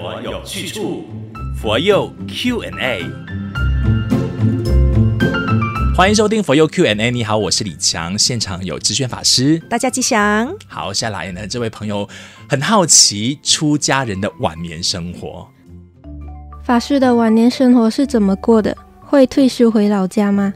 有去处，佛佑 Q&A。欢迎收听佛佑 Q&A。你好，我是李强，现场有知炫法师，大家吉祥。好，下来呢，这位朋友很好奇出家人的晚年生活。法师的晚年生活是怎么过的？会退休回老家吗？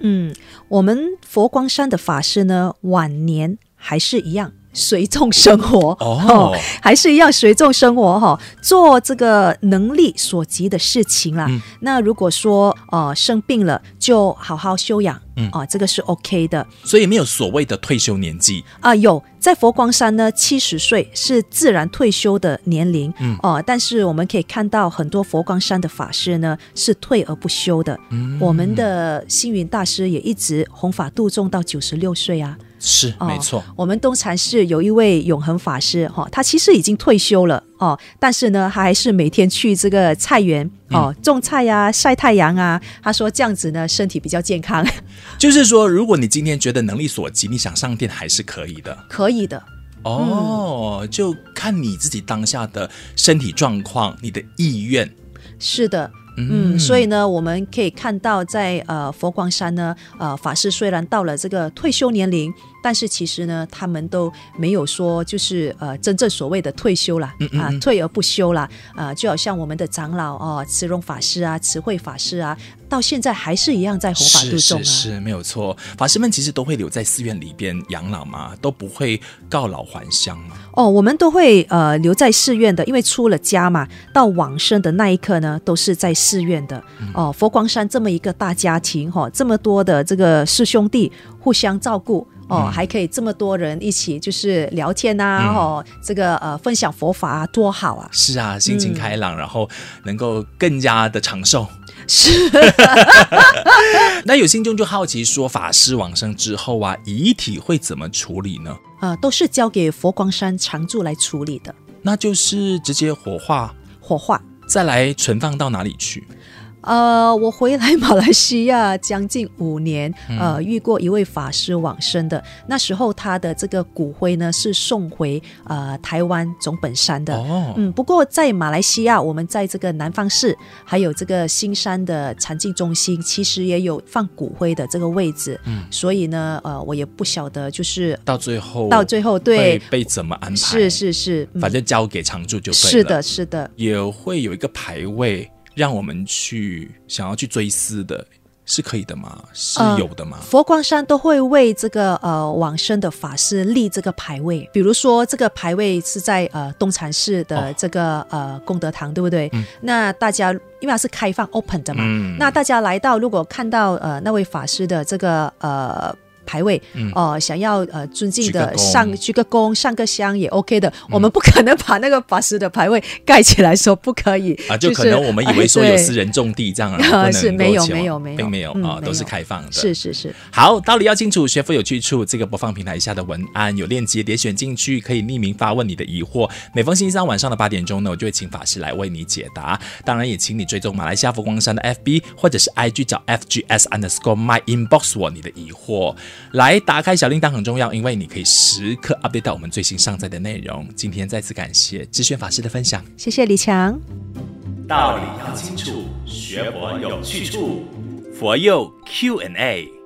嗯，我们佛光山的法师呢，晚年还是一样。随众生活哦，哦，还是一样随众生活哈，做这个能力所及的事情啦。嗯、那如果说呃生病了，就好好休养，嗯啊、呃，这个是 OK 的。所以没有所谓的退休年纪啊、呃，有在佛光山呢，七十岁是自然退休的年龄，嗯哦、呃，但是我们可以看到很多佛光山的法师呢是退而不休的。嗯，我们的星云大师也一直弘法度众到九十六岁啊。是没错、哦，我们东禅寺有一位永恒法师哈、哦，他其实已经退休了哦，但是呢，他还是每天去这个菜园哦种菜呀、啊、晒太阳啊。他说这样子呢，身体比较健康。就是说，如果你今天觉得能力所及，你想上殿还是可以的，可以的。哦，嗯、就看你自己当下的身体状况，你的意愿。是的。嗯，所以呢，我们可以看到在，在呃佛光山呢，呃法师虽然到了这个退休年龄。但是其实呢，他们都没有说就是呃真正所谓的退休啦，嗯嗯嗯啊，退而不休啦，啊、呃，就好像我们的长老哦，慈容法师啊，慈惠法师啊，到现在还是一样在弘法度众啊，是是是，没有错。法师们其实都会留在寺院里边养老嘛，都不会告老还乡嘛。哦，我们都会呃留在寺院的，因为出了家嘛，到往生的那一刻呢，都是在寺院的。嗯、哦，佛光山这么一个大家庭哈、哦，这么多的这个师兄弟互相照顾。哦，还可以这么多人一起就是聊天、啊，嗯、哦，这个呃分享佛法啊，多好啊！是啊，心情开朗，嗯、然后能够更加的长寿。是。那有信众就好奇说，法师往生之后啊，遗体会怎么处理呢？呃，都是交给佛光山常住来处理的。那就是直接火化，火化，再来存放到哪里去？呃，我回来马来西亚将近五年，呃，遇过一位法师往生的。那时候他的这个骨灰呢是送回呃台湾总本山的。哦，嗯，不过在马来西亚，我们在这个南方市还有这个新山的禅境中心，其实也有放骨灰的这个位置。嗯，所以呢，呃，我也不晓得，就是到最后到最后对被怎么安排？是是是，反正交给常住就对了。是的，是的，也会有一个牌位。让我们去想要去追思的，是可以的吗？是有的吗？呃、佛光山都会为这个呃往生的法师立这个牌位，比如说这个牌位是在呃东禅寺的这个、哦、呃功德堂，对不对？嗯、那大家因为它是开放 open 的嘛，嗯、那大家来到如果看到呃那位法师的这个呃。牌位哦、呃，想要呃尊敬的上鞠个躬、上个香也 OK 的。嗯、我们不可能把那个法师的牌位盖起来说不可以啊，就可能我们以为说有私人种地这样啊，是没有没有没有，并没有啊，都是开放的。是是是。好，道理要清楚，学佛有去处。这个播放平台下的文案有链接，点选进去可以匿名发问你的疑惑。每逢星期三晚上的八点钟呢，我就会请法师来为你解答。当然也请你追踪马来西亚佛光山的 FB 或者是 IG 找 FGS underscore my inbox 我你的疑惑。来打开小铃铛很重要，因为你可以时刻 update 到我们最新上载的内容。今天再次感谢知轩法师的分享，谢谢李强。道理要清楚，学佛有去处，佛佑 Q&A。